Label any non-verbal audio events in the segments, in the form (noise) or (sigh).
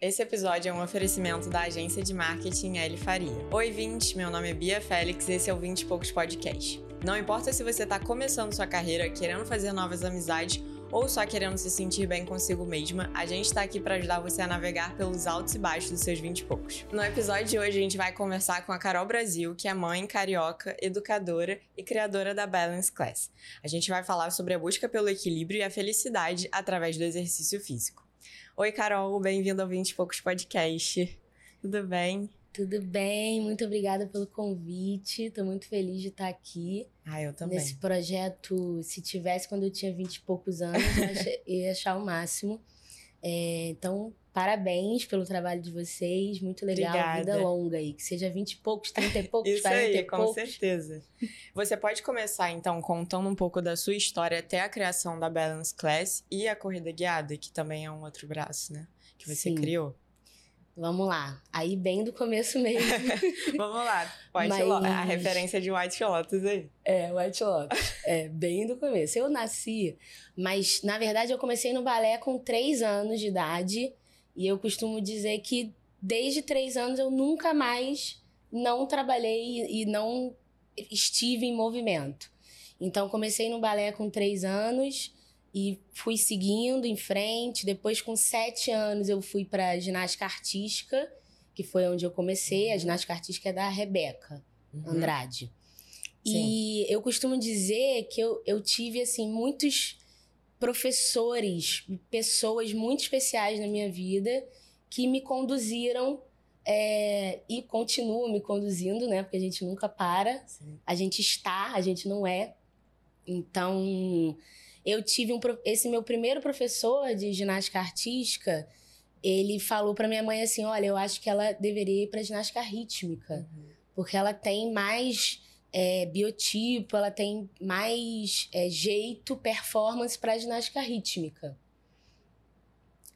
Esse episódio é um oferecimento da agência de marketing L Faria. Oi, 20, meu nome é Bia Félix e esse é o 20 e Poucos Podcast. Não importa se você está começando sua carreira, querendo fazer novas amizades ou só querendo se sentir bem consigo mesma, a gente está aqui para ajudar você a navegar pelos altos e baixos dos seus 20 e poucos. No episódio de hoje, a gente vai conversar com a Carol Brasil, que é mãe, carioca, educadora e criadora da Balance Class. A gente vai falar sobre a busca pelo equilíbrio e a felicidade através do exercício físico. Oi, Carol, bem-vinda ao 20 e Poucos Podcast. Tudo bem? Tudo bem, muito obrigada pelo convite. Estou muito feliz de estar aqui. Ah, eu também. Nesse projeto, se tivesse quando eu tinha 20 e poucos anos, eu (laughs) ia achar o máximo. É, então, parabéns pelo trabalho de vocês. Muito legal. Obrigada. Vida longa aí. Que seja 20 e poucos, 30 e (laughs) poucos, Isso 40 aí, e com poucos. certeza. Você pode começar, então, contando um pouco da sua história até a criação da Balance Class e a corrida guiada, que também é um outro braço, né? Que você Sim. criou. Vamos lá. Aí, bem do começo mesmo. (laughs) Vamos lá, White Mas- Lotus, a referência de White Lotus aí. É, White Lotus. É, bem do começo. Eu nasci, mas na verdade eu comecei no balé com três anos de idade. E eu costumo dizer que desde três anos eu nunca mais não trabalhei e não estive em movimento. Então comecei no balé com três anos e fui seguindo em frente. Depois, com sete anos, eu fui para ginástica artística, que foi onde eu comecei. A ginástica artística é da Rebeca Andrade. E eu costumo dizer que eu, eu tive, assim, muitos professores, pessoas muito especiais na minha vida que me conduziram é, e continuam me conduzindo, né? Porque a gente nunca para. Sim. A gente está, a gente não é. Então, eu tive um. Esse meu primeiro professor de ginástica artística, ele falou pra minha mãe assim: olha, eu acho que ela deveria ir pra ginástica rítmica porque ela tem mais é, biotipo, ela tem mais é, jeito, performance para ginástica rítmica.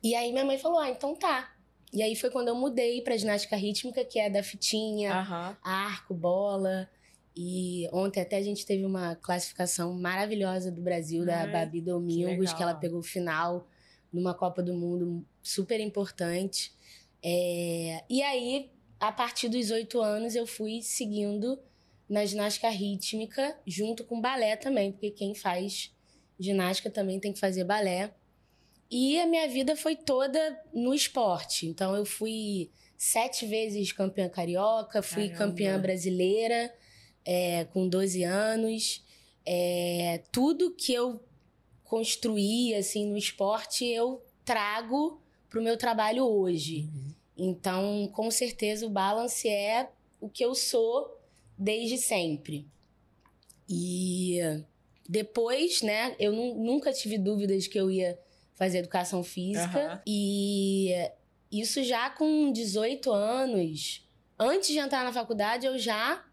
E aí minha mãe falou: ah, então tá. E aí foi quando eu mudei para ginástica rítmica, que é da fitinha, Aham. arco, bola. E ontem até a gente teve uma classificação maravilhosa do Brasil, da Ai, Babi Domingos, legal. que ela pegou o final numa Copa do Mundo super importante. É, E aí, a partir dos oito anos, eu fui seguindo na ginástica rítmica, junto com balé também, porque quem faz ginástica também tem que fazer balé. E a minha vida foi toda no esporte. Então, eu fui sete vezes campeã carioca, fui Caramba. campeã brasileira é, com 12 anos. É, tudo que eu construí assim no esporte eu trago para o meu trabalho hoje. Então, com certeza, o balance é o que eu sou desde sempre. E depois, né, eu nu- nunca tive dúvidas que eu ia fazer educação física. Aham. E isso já com 18 anos, antes de entrar na faculdade, eu já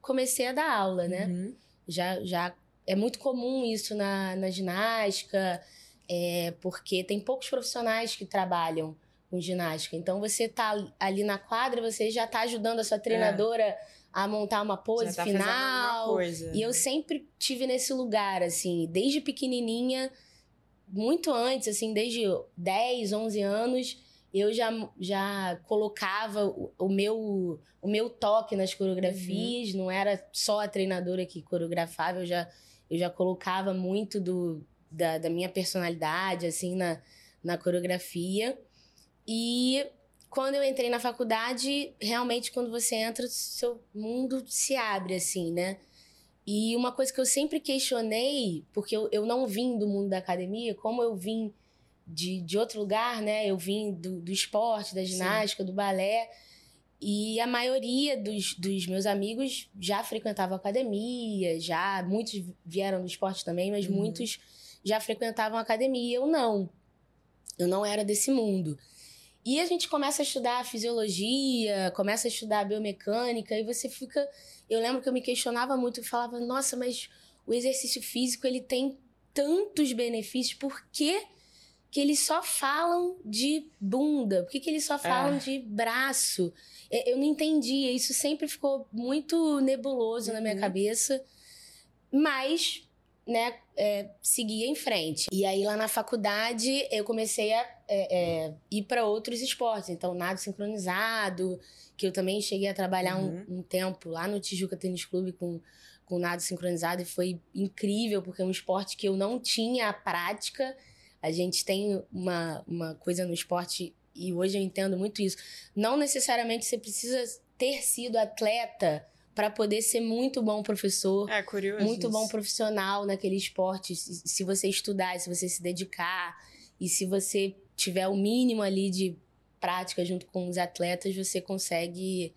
comecei a dar aula, né? Uhum. Já, já é muito comum isso na, na ginástica, é, porque tem poucos profissionais que trabalham com ginástica. Então você tá ali na quadra, você já tá ajudando a sua treinadora a montar uma pose tá final. coisa. E eu sempre tive nesse lugar, assim, desde pequenininha, muito antes, assim, desde 10, 11 anos, eu já, já colocava o, o meu, o meu toque nas coreografias, não era só a treinadora que coreografava, eu já, eu já colocava muito do, da, da minha personalidade, assim, na, na coreografia. E quando eu entrei na faculdade, realmente quando você entra, seu mundo se abre, assim, né? E uma coisa que eu sempre questionei, porque eu, eu não vim do mundo da academia, como eu vim de, de outro lugar, né? Eu vim do, do esporte, da ginástica, do balé. E a maioria dos, dos meus amigos já frequentavam academia, já muitos vieram do esporte também, mas Uhum. muitos já frequentavam academia. Eu não. Eu não era desse mundo. E a gente começa a estudar fisiologia, começa a estudar biomecânica, e você fica. Eu lembro que eu me questionava muito e falava, nossa, mas o exercício físico ele tem tantos benefícios, por que, que eles só falam de bunda? Por que, que eles só falam É. de braço? É, Eu não entendia, isso sempre ficou muito nebuloso na minha Uhum. cabeça. Mas né, é, seguir em frente. E aí lá na faculdade eu comecei a é, é, ir para outros esportes. Então, nado sincronizado, que eu também cheguei a trabalhar uhum. um, um, tempo lá no Tijuca Tênis Clube com, com nado sincronizado e foi incrível, porque é um esporte que eu não tinha a prática. A gente tem uma, uma coisa no esporte, e hoje eu entendo muito isso. Não necessariamente você precisa ter sido atleta para poder ser muito bom professor. É curioso. Muito isso. bom profissional naquele esporte. Se você estudar, se você se dedicar e se você tiver o mínimo ali de prática junto com os atletas, você consegue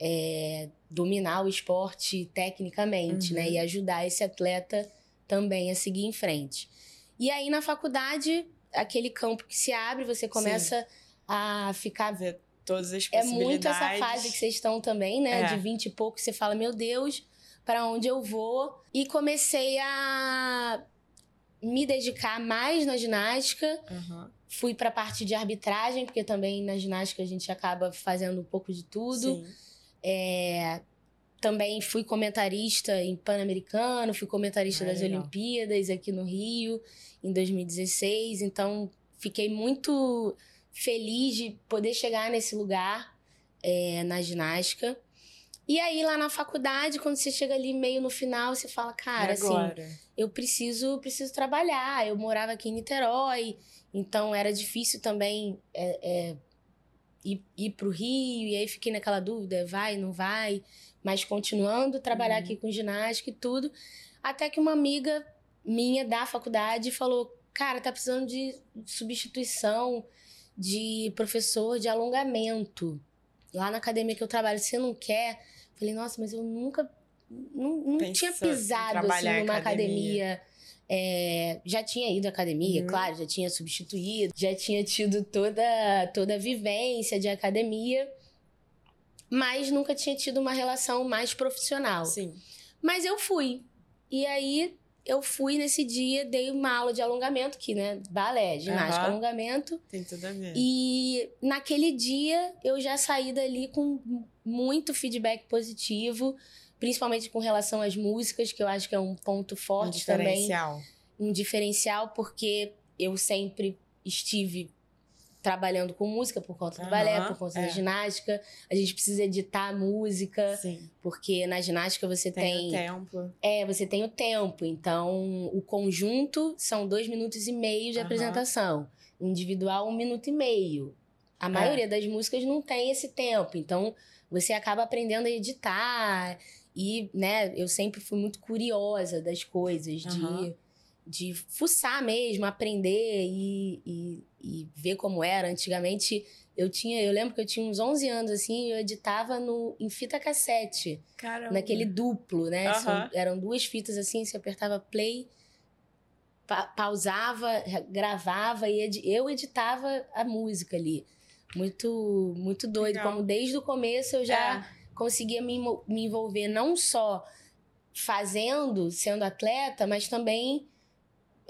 é, dominar o esporte tecnicamente, né? uhum. né? E ajudar esse atleta também a seguir em frente. E aí na faculdade, aquele campo que se abre, você começa Sim. a ficar ver todas as possibilidades. É muito essa fase que vocês estão também, né? É. De 20 e pouco, você fala, meu Deus, para onde eu vou? E comecei a me dedicar mais na ginástica. Uhum. Fui para a parte de arbitragem, porque também na ginástica a gente acaba fazendo um pouco de tudo. É, também fui comentarista em Pan-Americano, fui comentarista ah, das legal. Olimpíadas aqui no Rio em 2016. Então, fiquei muito feliz de poder chegar nesse lugar é, na ginástica. E aí, lá na faculdade, quando você chega ali meio no final, você fala, cara, assim, eu preciso, preciso trabalhar. Eu morava aqui em Niterói, então era difícil também é, é, ir, ir pro Rio, e aí fiquei naquela dúvida, vai, não vai. Mas continuando trabalhar uhum. aqui com ginástica e tudo, até que uma amiga minha da faculdade falou, cara, tá precisando de substituição de professor de alongamento. Lá na academia que eu trabalho, você não quer? Falei, nossa, mas eu nunca. Não, não tinha pisado assim, numa academia. academia. É, já tinha ido à academia, uhum. claro, já tinha substituído, já tinha tido toda, toda a vivência de academia, mas nunca tinha tido uma relação mais profissional. Sim. Mas eu fui. E aí eu fui nesse dia, dei uma aula de alongamento, que, né, balé, ginástica, uhum. alongamento. Tem tudo a ver. E naquele dia eu já saí dali com muito feedback positivo, principalmente com relação às músicas, que eu acho que é um ponto forte um diferencial. também. Um diferencial, porque eu sempre estive trabalhando com música por conta do uhum, balé, por conta é. da ginástica. A gente precisa editar a música, Sim. porque na ginástica você tem. Tem o tempo. É, você tem o tempo. Então, o conjunto são dois minutos e meio de uhum. apresentação. Individual, um minuto e meio. A é. maioria das músicas não tem esse tempo. Então, você acaba aprendendo a editar. E, né, eu sempre fui muito curiosa das coisas, uhum. de de fuçar mesmo, aprender e, e, e, ver como era. Antigamente, eu tinha, eu lembro que eu tinha uns 11 anos, assim, eu editava no, em fita cassete. Caramba. Naquele duplo, né? São, eram duas fitas assim, você apertava play, pa pausava, gravava e ed eu editava a música ali. Muito, muito doido. Legal. Como desde o começo eu já é. conseguia me, me envolver não só fazendo, sendo atleta, mas também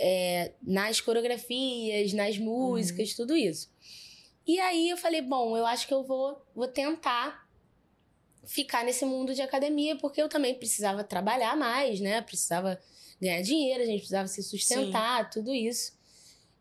é, nas coreografias, nas músicas, uhum. tudo isso. E aí eu falei, bom, eu acho que eu vou, vou tentar ficar nesse mundo de academia, porque eu também precisava trabalhar mais, né? Precisava ganhar dinheiro, a gente precisava se sustentar, Sim. tudo isso.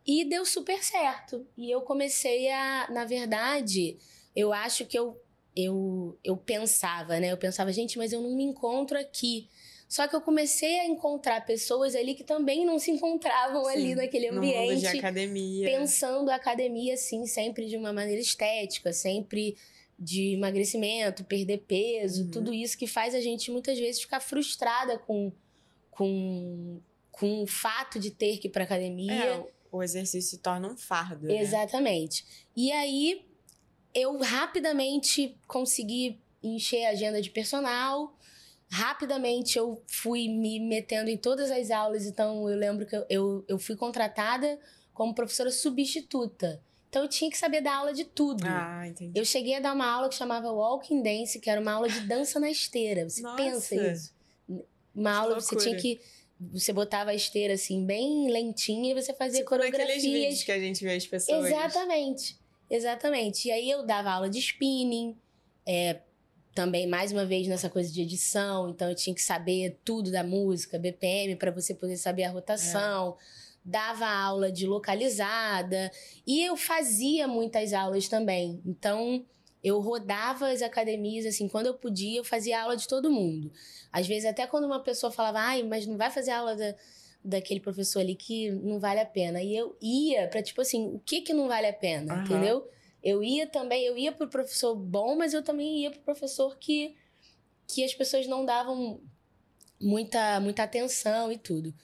E deu super certo. E eu comecei a, na verdade, eu acho que eu eu, eu pensava, né? Eu pensava, gente, mas eu não me encontro aqui. Só que eu comecei a encontrar pessoas ali que também não se encontravam Sim, ali naquele ambiente. No mundo de academia. Pensando a academia, assim, sempre de uma maneira estética, sempre de emagrecimento, perder peso, uhum. tudo isso que faz a gente muitas vezes ficar frustrada com, com, com o fato de ter que ir pra academia. É, o exercício se torna um fardo. Né? Exatamente. E aí eu rapidamente consegui encher a agenda de personal rapidamente eu fui me metendo em todas as aulas, então eu lembro que eu, eu, eu fui contratada como professora substituta. Então eu tinha que saber dar aula de tudo. Ah, entendi. Eu cheguei a dar uma aula que chamava Walking Dance, que era uma aula de dança na esteira. Você Nossa. pensa isso? Uma aula que você tinha que você botava a esteira assim bem lentinha e você fazia tipo coreografias. vídeos que a gente vê as pessoas. Exatamente. Exatamente. E aí eu dava aula de spinning, é, também mais uma vez nessa coisa de edição, então eu tinha que saber tudo da música, BPM para você poder saber a rotação. É. Dava aula de localizada e eu fazia muitas aulas também. Então, eu rodava as academias, assim, quando eu podia, eu fazia aula de todo mundo. Às vezes, até quando uma pessoa falava, ai, mas não vai fazer aula da, daquele professor ali que não vale a pena. E eu ia para tipo assim, o que que não vale a pena, uhum. entendeu? Eu ia também, eu ia pro professor bom, mas eu também ia pro professor que, que as pessoas não davam muita, muita atenção e tudo.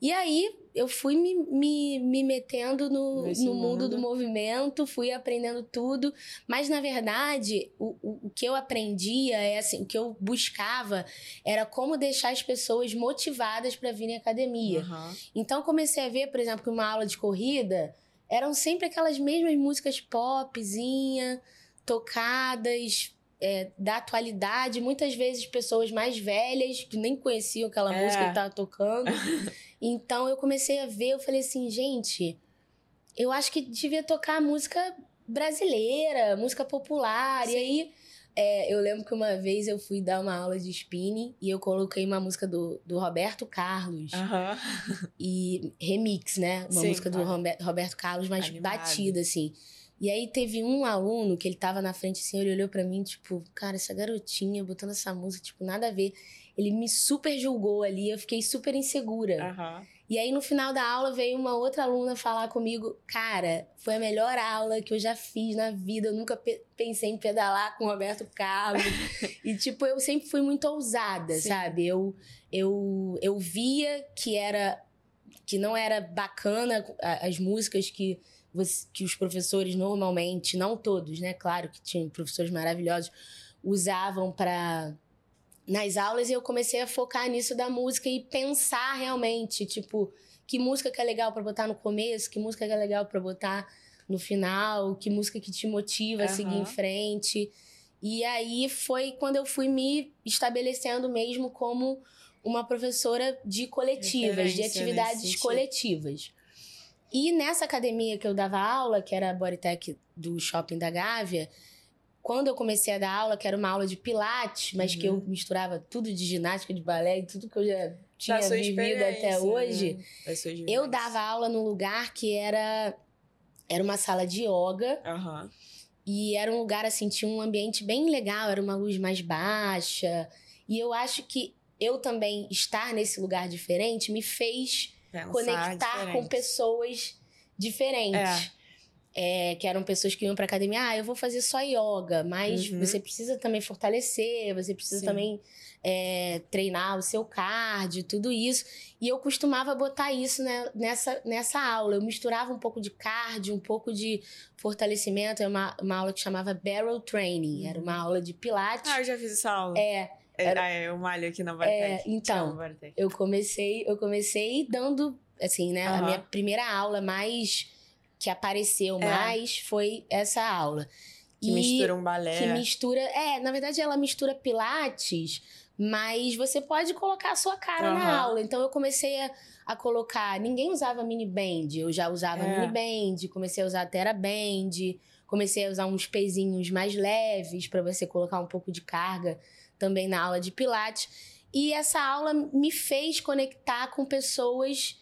E aí eu fui me, me, me metendo no, no mundo, do movimento, fui aprendendo tudo, mas na verdade o, o, o, que eu aprendia é assim, o que eu buscava era como deixar as pessoas motivadas para virem à academia. Uhum. Então comecei a ver, por exemplo, que uma aula de corrida eram sempre aquelas mesmas músicas popzinha, tocadas, é, da atualidade, muitas vezes pessoas mais velhas que nem conheciam aquela é. música que estava tocando. (laughs) então eu comecei a ver, eu falei assim, gente, eu acho que devia tocar música brasileira, música popular. Sim. E aí é, eu lembro que uma vez eu fui dar uma aula de spinning e eu coloquei uma música do, do Roberto Carlos. Uhum. E remix, né? Uma Sim, música do Roberto Carlos, mais Animado. batida, assim. E aí teve um aluno que ele tava na frente assim, ele olhou para mim, tipo, cara, essa garotinha botando essa música, tipo, nada a ver. Ele me super julgou ali, eu fiquei super insegura. Uhum. E aí, no final da aula, veio uma outra aluna falar comigo: Cara, foi a melhor aula que eu já fiz na vida. Eu nunca pe pensei em pedalar com o Roberto Carlos. (laughs) e, tipo, eu sempre fui muito ousada, Sim. sabe? Eu, eu, eu via que era. que não era bacana as músicas que, que os professores normalmente, não todos, né? Claro que tinham professores maravilhosos, usavam para nas aulas eu comecei a focar nisso da música e pensar realmente, tipo, que música que é legal para botar no começo, que música que é legal para botar no final, que música que te motiva uhum. a seguir em frente. E aí foi quando eu fui me estabelecendo mesmo como uma professora de coletivas, de atividades coletivas. E nessa academia que eu dava aula, que era a Bodytech do Shopping da Gávea, quando eu comecei a dar aula, que era uma aula de pilates, mas uhum. que eu uhum. misturava tudo de ginástica, de balé e tudo que eu já tinha vivido até hoje, né? eu dava aula num lugar que era era uma sala de yoga. Uhum. E era um lugar assim, tinha um ambiente bem legal, era uma luz mais baixa. E eu acho que eu também estar nesse lugar diferente me fez Pensar conectar diferente. com pessoas diferentes. É é, que eram pessoas que iam para academia, ah, eu vou fazer só yoga, mas uhum. você precisa também fortalecer, você precisa Sim. também é, treinar o seu cardio, tudo isso. E eu costumava botar isso né, nessa, nessa aula. Eu misturava um pouco de cardio, um pouco de fortalecimento. É uma, uma aula que chamava Barrel Training. Era uma uhum. aula de pilates. Ah, eu já fiz essa aula. É. é era, ah, eu malho aqui na Bartec. É, então, eu comecei, eu comecei dando, assim, né, uhum. a minha primeira aula mais que apareceu é. mais foi essa aula. Que e mistura um balé. Que mistura. É, na verdade, ela mistura pilates, mas você pode colocar a sua cara uhum. na aula. Então eu comecei a, a, colocar. Ninguém usava mini band, eu já usava é. mini band, comecei a usar Terra Band, comecei a usar uns pezinhos mais leves para você colocar um pouco de carga também na aula de pilates. E essa aula me fez conectar com pessoas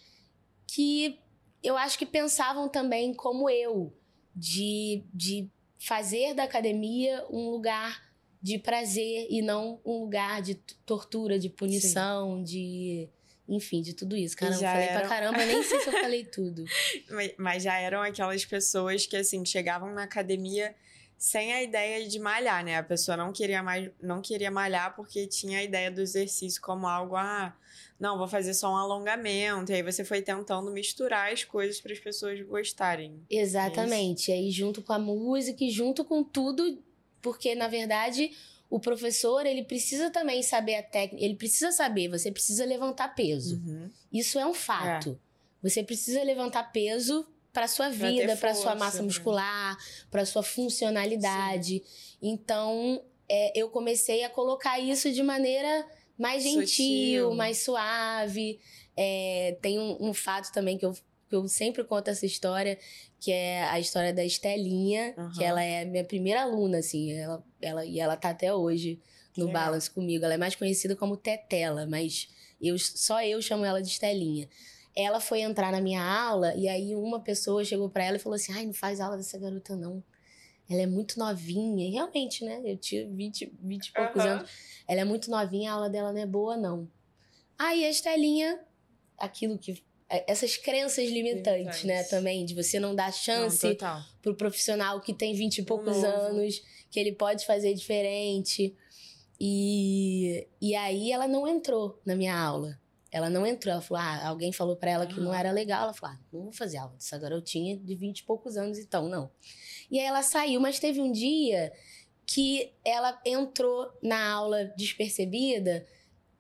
que eu acho que pensavam também como eu, de, de fazer da academia um lugar de prazer e não um lugar de tortura, de punição, Sim. de. Enfim, de tudo isso. Caramba, eu falei eram... pra caramba, nem sei se eu falei tudo. (laughs) Mas, mas já eram aquelas pessoas que, assim, chegavam na academia sem a ideia de malhar, né? A pessoa não queria mais, não queria malhar porque tinha a ideia do exercício como algo ah, não, vou fazer só um alongamento. E aí você foi tentando misturar as coisas para as pessoas gostarem. Exatamente. É aí junto com a música e junto com tudo, porque na verdade o professor ele precisa também saber a técnica, ele precisa saber, você precisa levantar peso. Uhum. Isso é um fato. É. Você precisa levantar peso para sua vida, para sua massa né? muscular, para sua funcionalidade. Sim. Então, é, eu comecei a colocar isso de maneira mais gentil, Sutil. mais suave. É, tem um, um, fato também que eu porque eu sempre conto essa história, que é a história da Estelinha, uhum. que ela é minha primeira aluna, assim, ela, ela, e ela tá até hoje no que Balance comigo. Ela é mais conhecida como Tetela, mas eu, só eu chamo ela de Estelinha. Ela foi entrar na minha aula e aí uma pessoa chegou para ela e falou assim: ai, não faz aula dessa garota, não. Ela é muito novinha. E realmente, né? Eu tinha 20, 20 e poucos uhum. anos. Ela é muito novinha, a aula dela não é boa, não. Aí a Estelinha, aquilo que. É, essas crenças limitantes, né? Também, de você não dar chance não, pro profissional que tem 20 e poucos anos, que ele pode fazer diferente. E, e aí ela não entrou na minha aula. Ela não entrou. Ela falou: ah, alguém falou para ela que não era legal. Ela falou: ah, não vou fazer aula dessa garotinha de 20 e poucos anos, então, não. E aí ela saiu, mas teve um dia que ela entrou na aula despercebida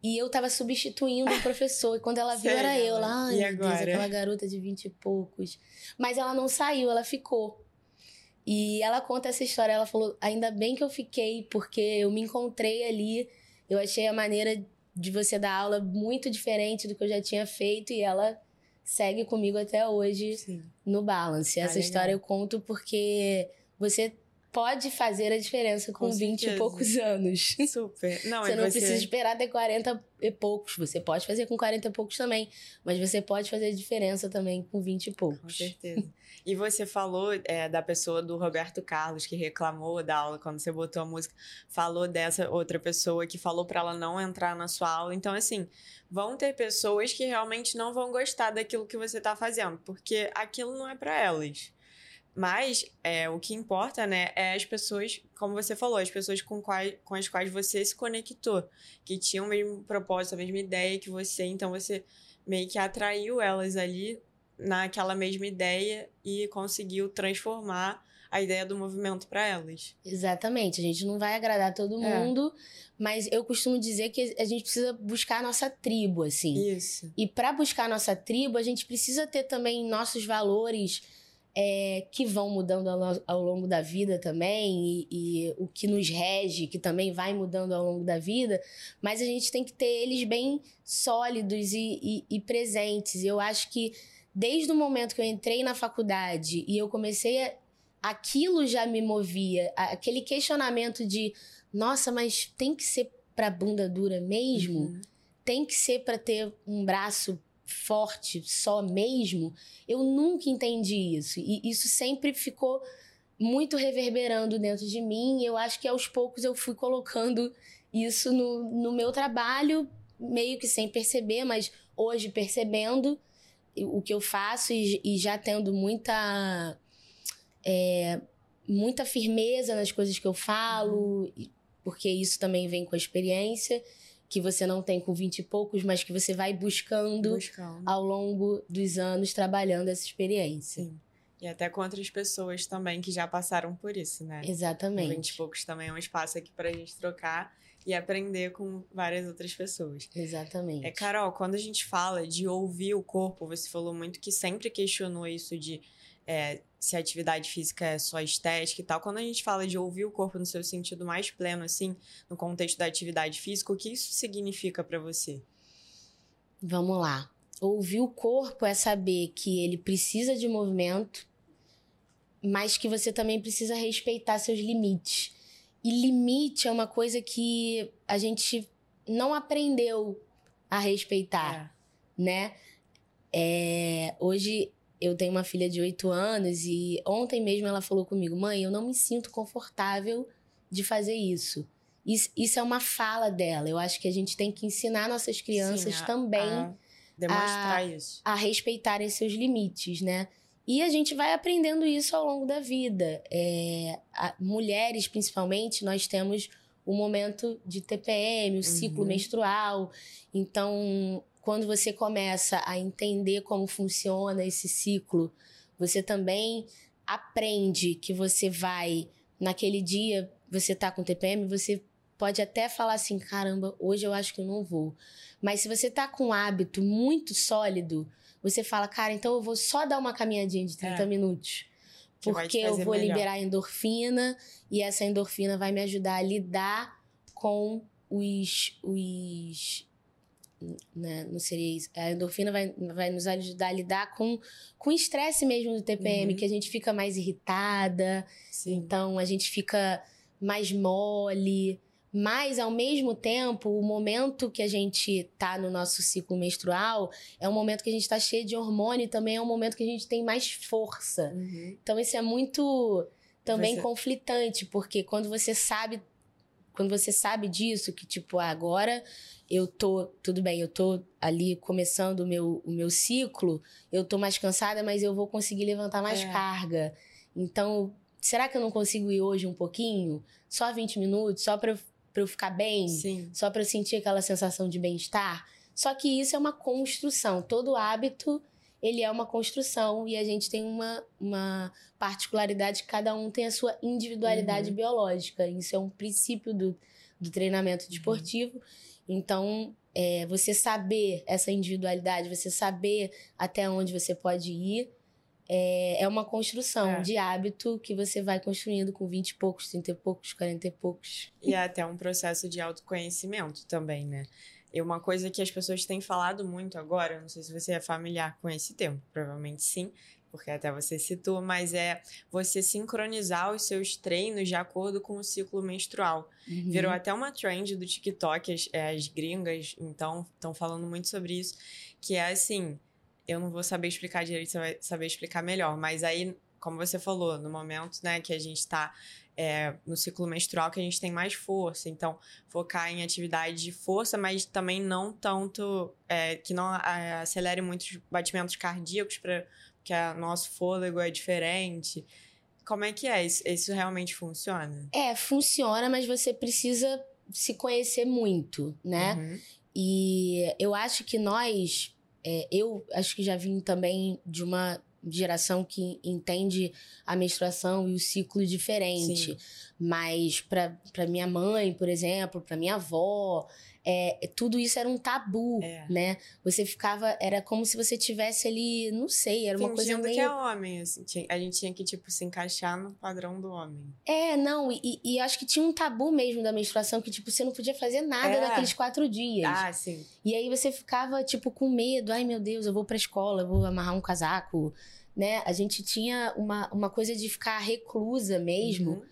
e eu tava substituindo o professor. E quando ela viu, Sério? era eu lá. Ai, e meu agora? Deus, aquela garota de 20 e poucos. Mas ela não saiu, ela ficou. E ela conta essa história. Ela falou: ainda bem que eu fiquei, porque eu me encontrei ali. Eu achei a maneira de você dar aula muito diferente do que eu já tinha feito. E ela segue comigo até hoje Sim. no Balance. Ah, Essa história eu conto porque você pode fazer a diferença com, com 20 e poucos (laughs) anos. Super. Não, você não você... precisa esperar ter 40 e poucos. Você pode fazer com 40 e poucos também. Mas você pode fazer a diferença também com 20 e poucos. Com certeza. e você falou é, da pessoa do Roberto Carlos que reclamou da aula quando você botou a música. Falou dessa outra pessoa que falou para ela não entrar na sua aula. Então, assim, vão ter pessoas que realmente não vão gostar daquilo que você tá fazendo. Porque aquilo não é para elas. Mas é, o que importa, né, é as pessoas, como você falou, as pessoas com, quais, com as quais você se conectou, que tinham o mesmo propósito, a mesma ideia que você, então você meio que atraiu elas ali naquela mesma ideia e conseguiu transformar a ideia do movimento para elas. Exatamente. A gente não vai agradar todo é. mundo, mas eu costumo dizer que a gente precisa buscar a nossa tribo, assim. Isso. E para buscar a nossa tribo, a gente precisa ter também nossos valores é, que vão mudando ao, ao, longo da vida também, e, e, o que nos rege, que também vai mudando ao longo da vida, mas a gente tem que ter eles bem sólidos e, e, e presentes. Eu acho que desde o momento que eu entrei na faculdade e eu comecei a. Aquilo já me movia, aquele questionamento de, nossa, mas tem que ser pra bunda dura mesmo? Uhum. Tem que ser para ter um braço forte só mesmo, eu nunca entendi isso. E isso sempre ficou muito reverberando dentro de mim. E eu acho que aos poucos eu fui colocando isso no, no meu trabalho, meio que sem perceber, mas hoje percebendo o que eu faço e, e já tendo muita. É, muita firmeza nas coisas que eu falo, porque isso também vem com a experiência que você não tem com 20 e poucos, mas que você vai buscando, buscando. ao longo dos anos trabalhando essa experiência. Sim. E até com outras pessoas também que já passaram por isso, né? Exatamente. 20 e poucos também é um espaço aqui pra gente trocar e aprender com várias outras pessoas. Exatamente. É, Carol, quando a gente fala de ouvir o corpo, você falou muito que sempre questionou isso de é, se a atividade física é só estética e tal. Quando a gente fala de ouvir o corpo no seu sentido mais pleno, assim, no contexto da atividade física, o que isso significa para você? Vamos lá. Ouvir o corpo é saber que ele precisa de movimento, mas que você também precisa respeitar seus limites. E limite é uma coisa que a gente não aprendeu a respeitar, é. né? É, hoje eu tenho uma filha de 8 anos e ontem mesmo ela falou comigo: mãe, eu não me sinto confortável de fazer isso. Isso, isso é uma fala dela. Eu acho que a gente tem que ensinar nossas crianças Sim, a, também a demonstrar a, isso. A respeitarem seus limites, né? E a gente vai aprendendo isso ao longo da vida. É, a, mulheres, principalmente, nós temos o momento de TPM, o ciclo uhum. menstrual. Então, quando você começa a entender como funciona esse ciclo, você também aprende que você vai, naquele dia, você tá com TPM, você pode até falar assim: caramba, hoje eu acho que eu não vou. Mas se você tá com um hábito muito sólido, você fala, cara, então eu vou só dar uma caminhadinha de 30 é. minutos. Porque eu vou melhor. liberar endorfina e essa endorfina vai me ajudar a lidar com os, os né, não seria isso. A endorfina vai, vai nos ajudar a lidar com com o estresse mesmo do TPM, uhum. que a gente fica mais irritada, Sim. então a gente fica mais mole, mas, ao mesmo tempo, o momento que a gente tá no nosso ciclo menstrual é um momento que a gente tá cheio de hormônio e também é um momento que a gente tem mais força. Uhum. Então, isso é muito também você... conflitante, porque quando você sabe. Quando você sabe disso, que tipo, ah, agora eu tô. Tudo bem, eu tô ali começando o meu, o meu ciclo, eu tô mais cansada, mas eu vou conseguir levantar mais é. carga. Então, será que eu não consigo ir hoje um pouquinho? Só 20 minutos, só pra para eu ficar bem, Sim. só para eu sentir aquela sensação de bem-estar. Só que isso é uma construção. Todo hábito, ele é uma construção e a gente tem uma, uma particularidade, cada um tem a sua individualidade uhum. biológica. Isso é um princípio do, do treinamento desportivo. Uhum. Então, é, você saber essa individualidade, você saber até onde você pode ir, é, é uma construção é. de hábito que você vai construindo com 20 e poucos, 30 e poucos, 40 e poucos. E é até um processo de autoconhecimento também, né? E uma coisa que as pessoas têm falado muito agora, não sei se você é familiar com esse termo, provavelmente sim, porque até você citou, mas é você sincronizar os seus treinos de acordo com o ciclo menstrual. Uhum. Virou até uma trend do TikTok, as, as gringas, então, estão falando muito sobre isso, que é assim, eu não vou saber explicar direito, você vai saber explicar melhor. Mas aí, como você falou, no momento né, que a gente está é, no ciclo menstrual, que a gente tem mais força. Então, focar em atividade de força, mas também não tanto. É, que não é, acelere muitos batimentos cardíacos, pra, porque o nosso fôlego é diferente. Como é que é? Isso, isso realmente funciona? É, funciona, mas você precisa se conhecer muito, né? Uhum. E eu acho que nós é, eu acho que já vim também de uma geração que entende a menstruação e o ciclo diferente. Sim. Mas para minha mãe, por exemplo, para minha avó, é, tudo isso era um tabu, é. né? Você ficava, era como se você tivesse ali, não sei, era uma Fingindo coisa meio... que é homem, assim, a gente tinha que, tipo, se encaixar no padrão do homem. É, não, e, e acho que tinha um tabu mesmo da menstruação, que, tipo, você não podia fazer nada é. naqueles quatro dias. Ah, sim. E aí você ficava, tipo, com medo, ai meu Deus, eu vou pra escola, eu vou amarrar um casaco, né? A gente tinha uma, uma coisa de ficar reclusa mesmo, uhum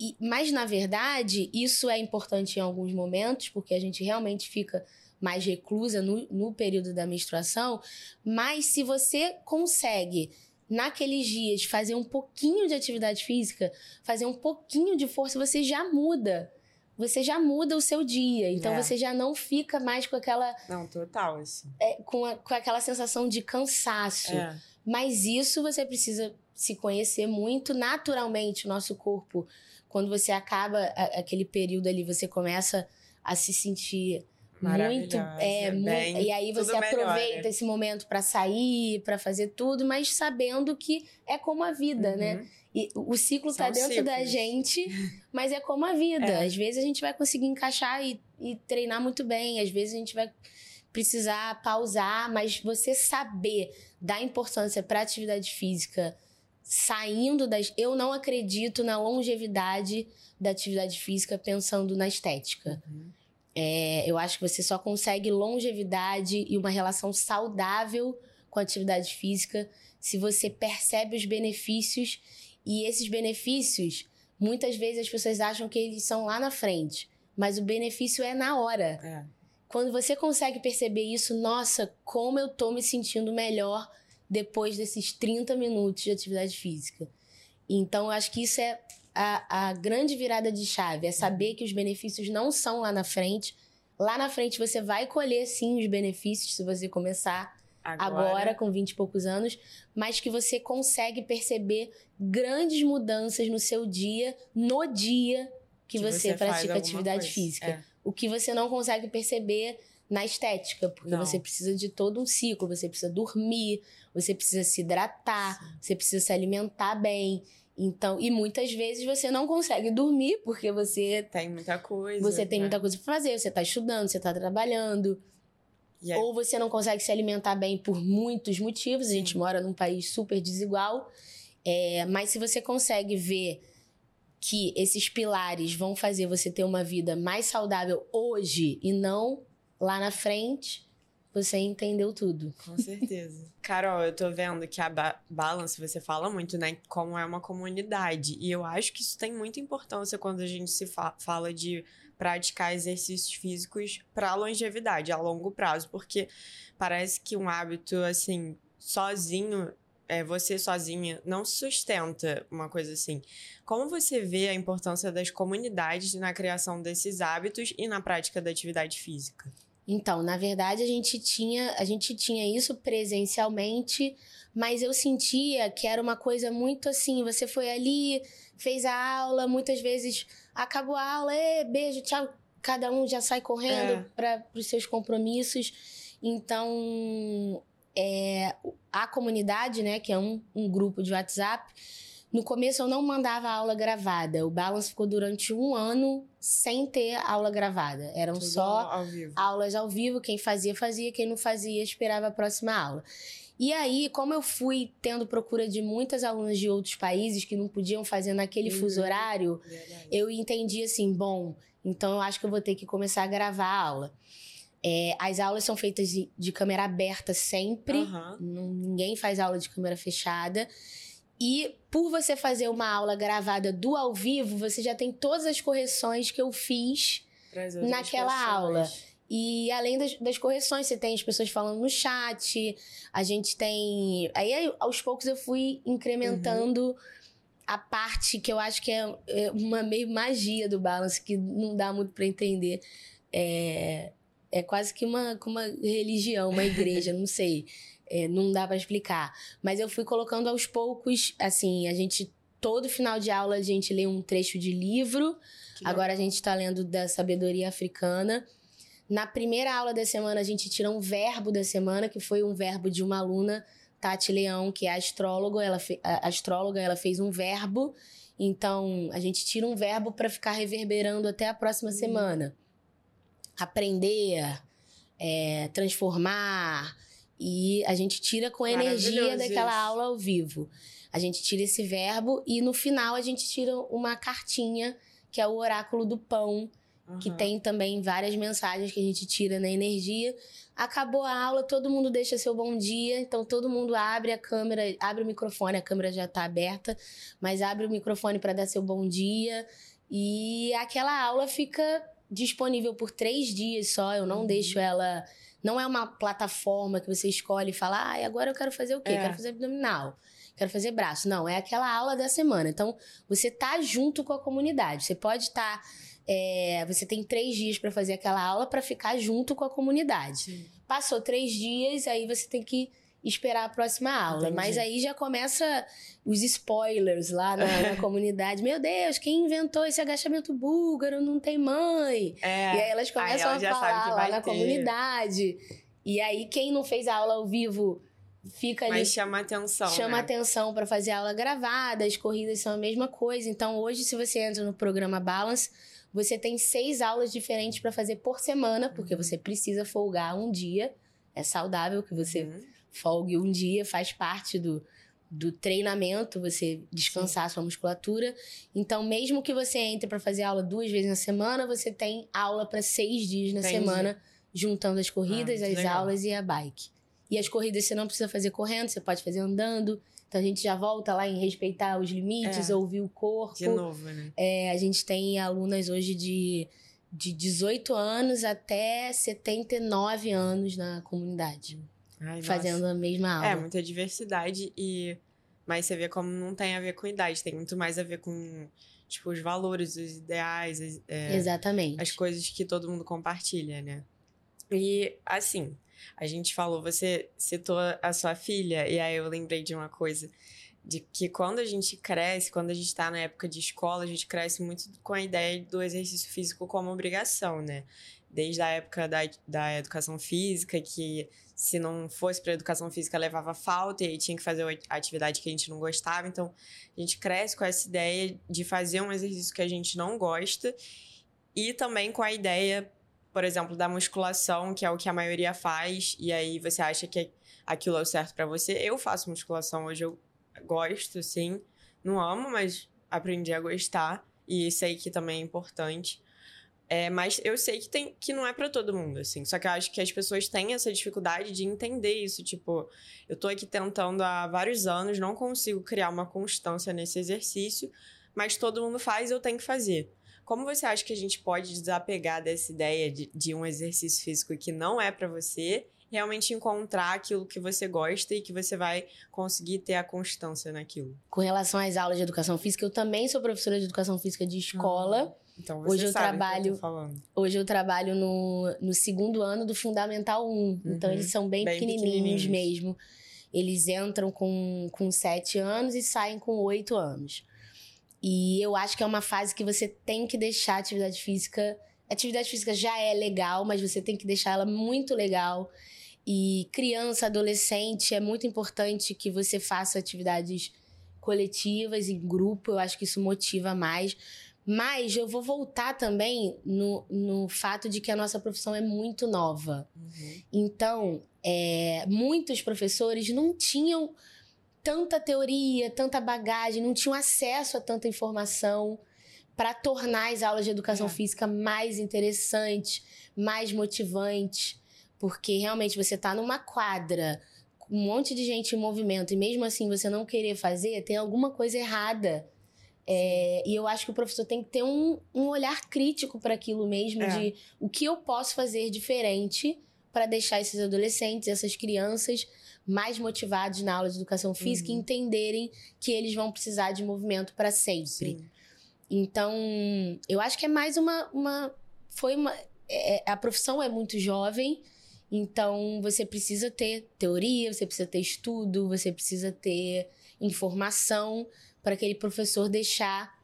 e, mas, na verdade, isso é importante em alguns momentos, porque a gente realmente fica mais reclusa no, no período da menstruação. Mas se você consegue naqueles dias fazer um pouquinho de atividade física, fazer um pouquinho de força, você já muda. Você já muda o seu dia. Então é. você já não fica mais com aquela. Não, total, assim. É, com, a, com aquela sensação de cansaço. É. Mas isso você precisa se conhecer muito naturalmente. O nosso corpo quando você acaba aquele período ali, você começa a se sentir muito, é, bem, muito, e aí você aproveita melhor, esse momento para sair, para fazer tudo, mas sabendo que é como a vida, né? uhum. né? E o ciclo São tá dentro ciclos. da gente, (laughs) mas é como a vida. É. Às vezes a gente vai conseguir encaixar e, e treinar muito bem, às vezes a gente vai precisar pausar, mas você saber dar importância para atividade física saindo das. Eu não acredito na longevidade da atividade física pensando na estética. Uhum. É, eu acho que você só consegue longevidade e uma relação saudável com a atividade física se você percebe os benefícios e esses benefícios muitas vezes as pessoas acham que eles são lá na frente, mas o benefício é na hora. É. Quando você consegue perceber isso, nossa, como eu tô me sentindo melhor depois desses 30 minutos de atividade física. Então, eu acho que isso é a, a grande virada de chave, é saber que os benefícios não são lá na frente. Lá na frente você vai colher sim os benefícios se você começar agora, agora com 20 e poucos anos, mas que você consegue perceber grandes mudanças no seu dia, no dia que, que você, você pratica atividade coisa. física. É. O que você não consegue perceber na estética, porque não. você precisa de todo um ciclo, você precisa dormir, você precisa se hidratar, Sim. você precisa se alimentar bem. Então, e muitas vezes você não consegue dormir porque você tem muita coisa. Você tem né? muita coisa para fazer, você está estudando, você está trabalhando. Aí... Ou você não consegue se alimentar bem por muitos motivos. A gente mora num país super desigual. É, mas se você consegue ver que esses pilares vão fazer você ter uma vida mais saudável hoje e não lá na frente você entendeu tudo. Com certeza. (laughs) Carol, eu tô vendo que a ba Balance, você fala muito, né? Como é uma comunidade. E eu acho que isso tem muita importância quando a gente se fa fala de praticar exercícios físicos para longevidade, a longo prazo. Porque parece que um hábito, assim, sozinho, é, você sozinha, não sustenta uma coisa assim. Como você vê a importância das comunidades na criação desses hábitos e na prática da atividade física? Então, na verdade, a gente tinha, a gente tinha isso presencialmente, mas eu sentia que era uma coisa muito assim, você foi ali, fez a aula, muitas vezes acabou a aula, beijo, tchau, cada um já sai correndo é. para os seus compromissos. Então, é, a comunidade, né, que é um, um grupo de WhatsApp, no começo eu não mandava aula gravada. O Balance ficou durante um ano sem ter aula gravada. Eram Tudo só ao aulas ao vivo. Quem fazia, fazia. Quem não fazia, esperava a próxima aula. E aí, como eu fui tendo procura de muitas alunas de outros países que não podiam fazer naquele uhum. fuso horário, Verdade. eu entendi assim: bom, então eu acho que eu vou ter que começar a gravar a aula. É, as aulas são feitas de, de câmera aberta sempre, uhum. ninguém faz aula de câmera fechada. E por você fazer uma aula gravada do ao vivo, você já tem todas as correções que eu fiz naquela pessoas. aula. E além das, das, correções, você tem as pessoas falando no chat, a gente tem. Aí aos poucos eu fui incrementando uhum. a parte que eu acho que é, é, uma meio magia do balance, que não dá muito para entender. É, é quase que uma, uma religião, uma igreja, (laughs) não sei. É, não dá para explicar. Mas eu fui colocando aos poucos, assim, a gente. Todo final de aula a gente lê um trecho de livro. Que Agora a gente está lendo da sabedoria africana. Na primeira aula da semana, a gente tira um verbo da semana, que foi um verbo de uma aluna, Tati Leão, que é astróloga. Ela, fe... astróloga, ela fez um verbo. Então, a gente tira um verbo para ficar reverberando até a próxima hum. semana. Aprender, é, transformar, e a gente tira com a energia daquela isso. aula ao vivo. A gente tira esse verbo e no final a gente tira uma cartinha, que é o oráculo do pão, uhum. que tem também várias mensagens que a gente tira na energia. Acabou a aula, todo mundo deixa seu bom dia, então todo mundo abre a câmera, abre o microfone, a câmera já está aberta, mas abre o microfone para dar seu bom dia. E aquela aula fica disponível por três dias só, eu não uhum. deixo ela não é uma plataforma que você escolhe e fala, ah, agora eu quero fazer o quê? É. Quero fazer abdominal, quero fazer braço. Não, é aquela aula da semana. Então, você tá junto com a comunidade. Você pode estar. Tá, é, você tem três dias para fazer aquela aula para ficar junto com a comunidade. Sim. Passou três dias, aí você tem que esperar a próxima aula. Entendi. Mas aí já começa os spoilers lá na, na (laughs) comunidade. Meu Deus, quem inventou esse agachamento búlgaro não tem mãe. É. E aí elas começam aí a falar lá na ter. comunidade. E aí quem não fez a aula ao vivo fica ali. Mas chama atenção. Chama né? atenção para fazer aula gravada, as corridas são a mesma coisa. Então hoje, se você entra no programa Balance, você tem seis aulas diferentes para fazer por semana, porque você precisa folgar um dia. É saudável que você. Uhum folgue um dia, faz parte do, do treinamento, você descansar Sim. a sua musculatura. Então, mesmo que você entre para fazer aula duas vezes na semana, você tem aula para seis dias na Entendi. semana, juntando as corridas, ah, as legal. aulas e a bike. E as corridas você não precisa fazer correndo, você pode fazer andando. Então a gente já volta lá em respeitar os limites, é. ouvir o corpo. De novo, né? É, a gente tem alunas hoje de, de 18 anos até 79 anos na comunidade. Ai, fazendo nossa. a mesma é, aula. É, muita diversidade e. Mas você vê como não tem a ver com idade, tem muito mais a ver com, tipo, os valores, os ideais. As, é, Exatamente. As coisas que todo mundo compartilha, né? E, assim, a gente falou, você citou a sua filha, e aí eu lembrei de uma coisa de que quando a gente cresce, quando a gente está na época de escola, a gente cresce muito com a ideia do exercício físico como obrigação, né? Desde a época da, da educação física, que se não fosse para educação física levava falta e aí tinha que fazer a atividade que a gente não gostava. Então, a gente cresce com essa ideia de fazer um exercício que a gente não gosta e também com a ideia, por exemplo, da musculação, que é o que a maioria faz, e aí você acha que aquilo é o certo para você. Eu faço musculação hoje, eu gosto, sim. Não amo, mas aprendi a gostar e sei que também é importante. É, mas eu sei que, tem, que não é para todo mundo, assim. Só que eu acho que as pessoas têm essa dificuldade de entender isso. Tipo, eu tô aqui tentando há vários anos, não consigo criar uma constância nesse exercício, mas todo mundo faz, eu tenho que fazer. Como você acha que a gente pode desapegar dessa ideia de, de um exercício físico que não é para você, realmente encontrar aquilo que você gosta e que você vai conseguir ter a constância naquilo? Com relação às aulas de educação física, eu também sou professora de educação física de escola. Uhum. Então, você hoje eu sabe trabalho, eu falando. hoje eu trabalho no, no segundo ano do Fundamental 1. Uhum. Então eles são bem, bem pequenininhos, pequenininhos, mesmo. Eles entram com, com sete anos e saem com oito anos. E eu acho que é uma fase que você tem que deixar a atividade física. A atividade física já é legal, mas você tem que deixar ela muito legal. E criança, adolescente, é muito importante que você faça atividades coletivas, em grupo. Eu acho que isso motiva mais mas eu vou voltar também no, no fato de que a nossa profissão é muito nova. Uhum. Então, é, muitos professores não tinham tanta teoria, tanta bagagem, não tinham acesso a tanta informação para tornar as aulas de educação é. física mais interessantes, mais motivantes. Porque realmente você está numa quadra com um monte de gente em movimento e mesmo assim você não querer fazer, tem alguma coisa errada é, e eu acho que o professor tem que ter um, um olhar crítico para aquilo mesmo, é. de o que eu posso fazer diferente para deixar esses adolescentes, essas crianças mais motivados na aula de educação física uhum. e entenderem que eles vão precisar de movimento para sempre. Sim. Então, eu acho que é mais uma. uma foi uma. É, a profissão é muito jovem, então você precisa ter teoria, você precisa ter estudo, você precisa ter informação para aquele professor deixar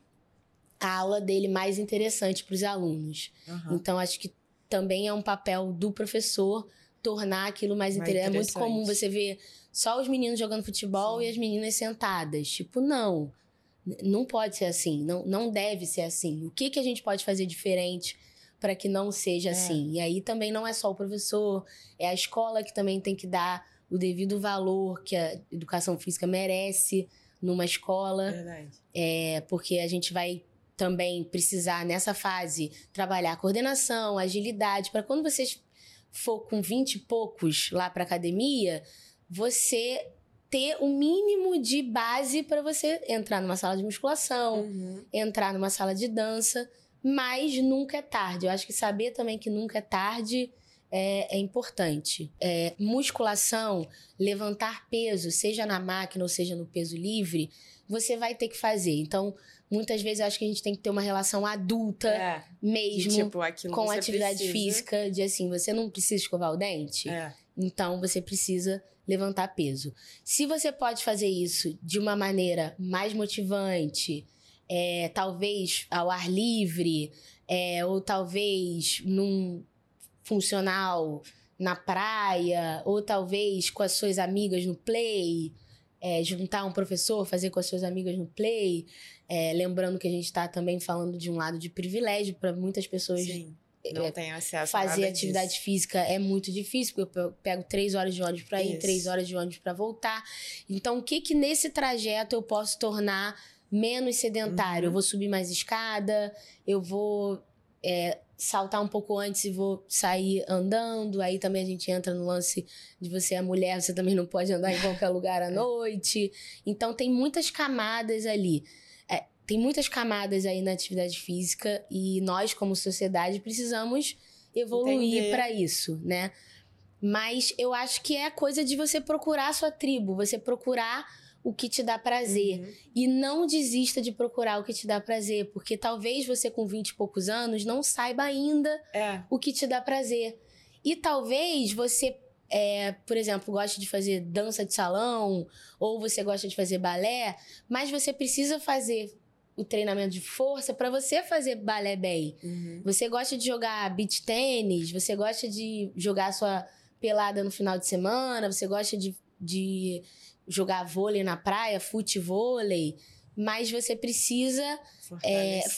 a aula dele mais interessante para os alunos. Uhum. Então, acho que também é um papel do professor tornar aquilo mais, mais interessante. É muito comum você ver só os meninos jogando futebol Sim. e as meninas sentadas. Tipo, não. Não pode ser assim. Não, não deve ser assim. O que, que a gente pode fazer diferente para que não seja é. assim? E aí também não é só o professor, é a escola que também tem que dar o devido valor que a educação física merece numa escola. Verdade. É, porque a gente vai também precisar, nessa fase, trabalhar coordenação, agilidade, para quando você for com 20 e poucos lá para academia, você ter o mínimo de base para você entrar numa sala de musculação, uhum. entrar numa sala de dança, mas nunca é tarde. Eu acho que saber também que nunca é tarde é, é importante. É, musculação, levantar peso, seja na máquina ou seja no peso livre, você vai ter que fazer. Então, muitas vezes eu acho que a gente tem que ter uma relação adulta é, mesmo tipo, com a atividade precisa. física, de assim, você não precisa escovar o dente, é. então você precisa levantar peso. Se você pode fazer isso de uma maneira mais motivante, é, talvez ao ar livre, é, ou talvez num funcional na praia, ou talvez com as suas amigas no play, é, juntar um professor, fazer com as suas amigas no play. É, lembrando que a gente está também falando de um lado de privilégio para muitas pessoas. Sim. Não é, tem acesso fazer atividade disso. física é muito difícil, porque eu pego três horas de ônibus para ir, três horas de ônibus para voltar. Então, o que que nesse trajeto eu posso tornar menos sedentário? Uhum. Eu vou subir mais escada, eu vou é, saltar um pouco antes e vou sair andando. Aí também a gente entra no lance de você é mulher, você também não pode andar em qualquer lugar à (laughs) noite. Então tem muitas camadas ali. É, tem muitas camadas aí na atividade física e nós, como sociedade, precisamos evoluir para isso, né? Mas eu acho que é coisa de você procurar a sua tribo, você procurar o que te dá prazer. Uhum. E não desista de procurar o que te dá prazer, porque talvez você com 20 e poucos anos não saiba ainda é. o que te dá prazer. E talvez você, é, por exemplo, goste de fazer dança de salão, ou você gosta de fazer balé, mas você precisa fazer o treinamento de força para você fazer balé bem. Uhum. Você gosta de jogar beach tênis, você gosta de jogar sua pelada no final de semana, você gosta de, de jogar vôlei na praia, futevôlei, mas você precisa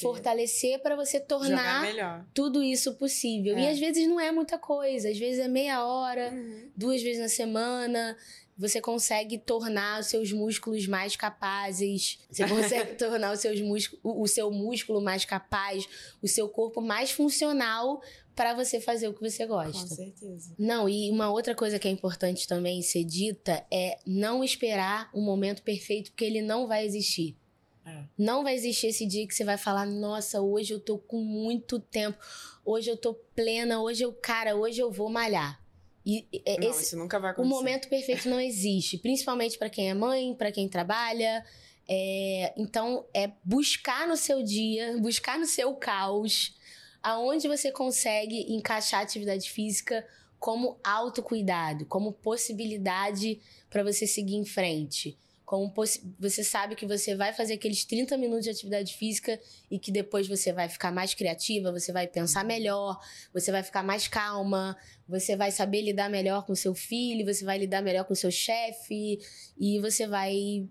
fortalecer, é, para você tornar tudo isso possível. É. E às vezes não é muita coisa, às vezes é meia hora, uhum. duas vezes na semana. você consegue tornar os seus músculos mais capazes, você (laughs) consegue tornar os seus músculos, o seu músculo mais capaz, o seu corpo mais funcional para você fazer o que você gosta. Com certeza. Não, e uma outra coisa que é importante também ser dita é não esperar o momento perfeito, porque ele não vai existir. É. Não vai existir esse dia que você vai falar, nossa, hoje eu tô com muito tempo, hoje eu tô plena, hoje eu, cara, hoje eu vou malhar. E é, Não, isso nunca vai o acontecer. momento perfeito não existe, principalmente para quem é mãe, para quem trabalha. É, então, é buscar no seu dia, buscar no seu caos, aonde você consegue encaixar a atividade física como autocuidado, como possibilidade para você seguir em frente. Como você sabe que você vai fazer aqueles 30 minutos de atividade física e que depois você vai ficar mais criativa, você vai pensar melhor, você vai ficar mais calma, você vai saber lidar melhor com seu filho, você vai lidar melhor com seu chefe e você vai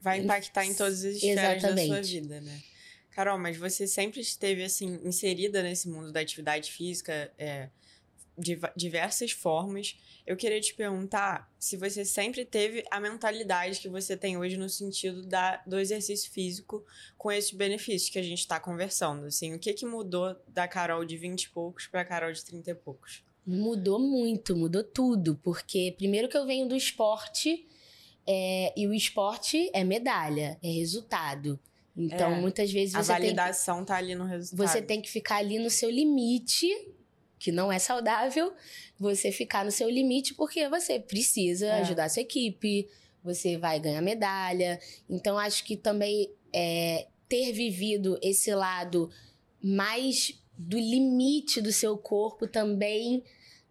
Vai impactar em todas as esferas da sua Exatamente. vida, né? Carol, mas você sempre esteve, assim, inserida nesse mundo da atividade física, é, de diversas formas. Eu queria te perguntar se você sempre teve a mentalidade que você tem hoje no sentido da, do exercício físico com esses benefícios que a gente está conversando. Assim, o que, que mudou da Carol de 20 e poucos para a Carol de 30 e poucos? Mudou muito, mudou tudo. Porque primeiro que eu venho do esporte, é, e o esporte é medalha, é resultado. Então, É, muitas vezes a você tem, que, validação tá ali no resultado. você tem que ficar ali no seu limite, que não é saudável, você ficar no seu limite porque você precisa É. ajudar a sua equipe, você vai ganhar medalha. Então, acho que também é, ter vivido esse lado mais do limite do seu corpo também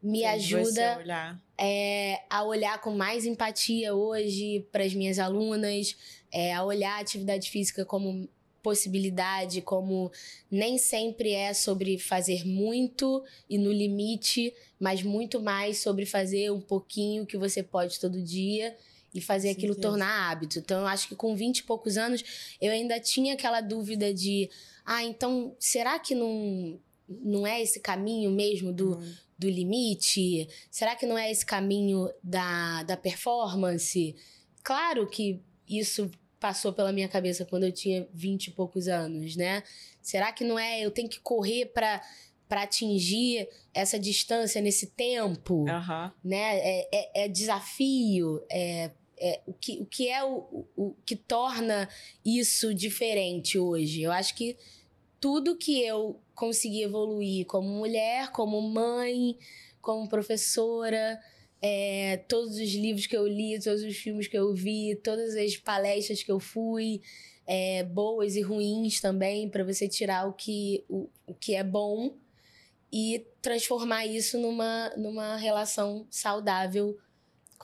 me você ajuda olhar. é, a olhar com mais empatia hoje para as minhas alunas, é, a olhar a atividade física como possibilidade, como nem sempre é sobre fazer muito e no limite, mas muito mais sobre fazer um pouquinho que você pode todo dia e fazer Com aquilo tornar hábito. Então, eu acho que com 20 e poucos anos, eu ainda tinha aquela dúvida de, ah, então, será que não, não é esse caminho mesmo do, Hum. do limite? Será que não é esse caminho da, da performance? Claro que isso passou pela minha cabeça quando eu tinha 20 e poucos anos, né? Será que não é eu tenho que correr para para atingir essa distância nesse tempo, Aham. né? É, é- é desafio, é, é o, que, o que é o, o, o que torna isso diferente hoje? Eu acho que tudo que eu consegui evoluir como mulher, como mãe, como professora, é, todos os livros que eu li, todos os filmes que eu vi, todas as palestras que eu fui, é, boas e ruins também, para você tirar o que, o, o que é bom e transformar isso numa, numa relação saudável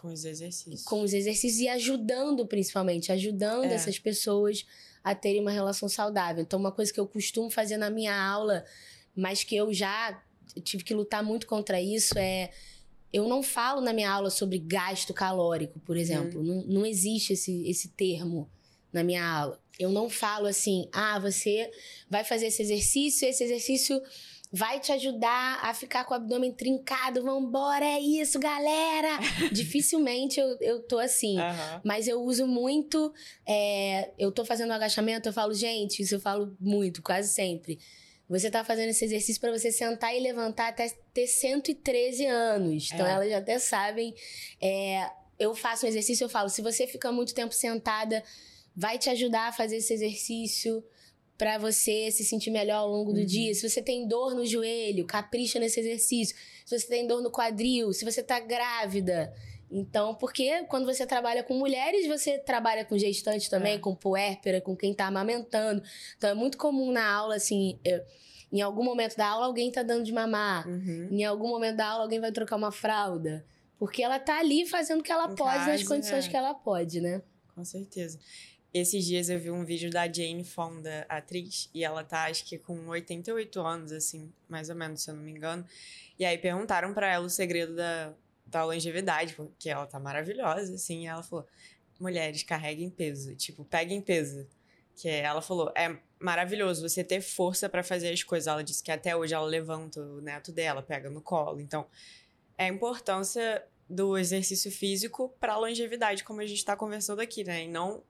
Com os exercícios. com os exercícios e ajudando, principalmente, ajudando É. essas pessoas a terem uma relação saudável. Então, uma coisa que eu costumo fazer na minha aula, mas que eu já tive que lutar muito contra isso, é. Eu não falo na minha aula sobre gasto calórico, por exemplo. Não, não existe esse, esse termo na minha aula. Eu não falo assim, ah, você vai fazer esse exercício, esse exercício vai te ajudar a ficar com o abdômen trincado. Vambora, é isso, galera! (laughs) Dificilmente eu, eu tô assim. Aham. Mas eu uso muito. é, eu tô fazendo um agachamento, eu falo, gente, isso eu falo muito, quase sempre. Você tá fazendo esse exercício para você sentar e levantar até ter 113 anos. Então É. elas já até sabem. É, eu faço um exercício, eu falo, se você fica muito tempo sentada, vai te ajudar a fazer esse exercício para você se sentir melhor ao longo do Uhum. dia. Se você tem dor no joelho, capricha nesse exercício. Se você tem dor no quadril, se você tá grávida. Então, porque quando você trabalha com mulheres, você trabalha com gestante também, É. com puérpera, com quem tá amamentando. Então, é muito comum na aula, assim, em algum momento da aula, alguém tá dando de mamar. Uhum. Em algum momento da aula, alguém vai trocar uma fralda. Porque ela tá ali fazendo o que ela Em pode, nas casa, condições é. que ela pode, né? Com certeza. Esses dias eu vi um vídeo da Jane Fonda, a atriz, e ela tá, acho que com 88 anos, assim, mais ou menos, se eu não me engano. E aí perguntaram pra ela o segredo da, da longevidade, porque ela tá maravilhosa, assim, e ela falou: mulheres, carreguem peso, tipo, peguem peso. Que ela falou, é maravilhoso você ter força pra fazer as coisas. Ela disse que até hoje ela levanta o neto dela, pega no colo. Então, é a importância do exercício físico para longevidade, como a gente está conversando aqui, né? E não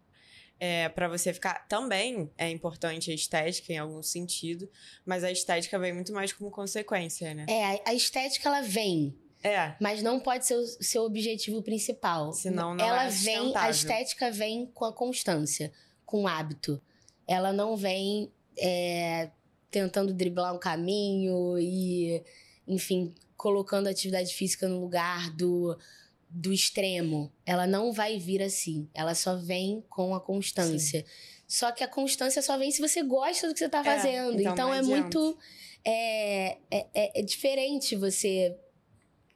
é, para você ficar. Também é importante a estética em algum sentido, mas a estética vem muito mais como consequência, né? É, a estética ela vem. É. Mas não pode ser o seu objetivo principal. Senão não ela é vem, a estética vem com a constância, com o hábito. Ela não vem é, tentando driblar um caminho e, enfim, colocando a atividade física no lugar do do extremo. Ela não vai vir assim. Ela só vem com a constância. Sim. Só que a constância só vem se você gosta do que você está é, fazendo. então, então é muito. É, é, é, é, diferente você.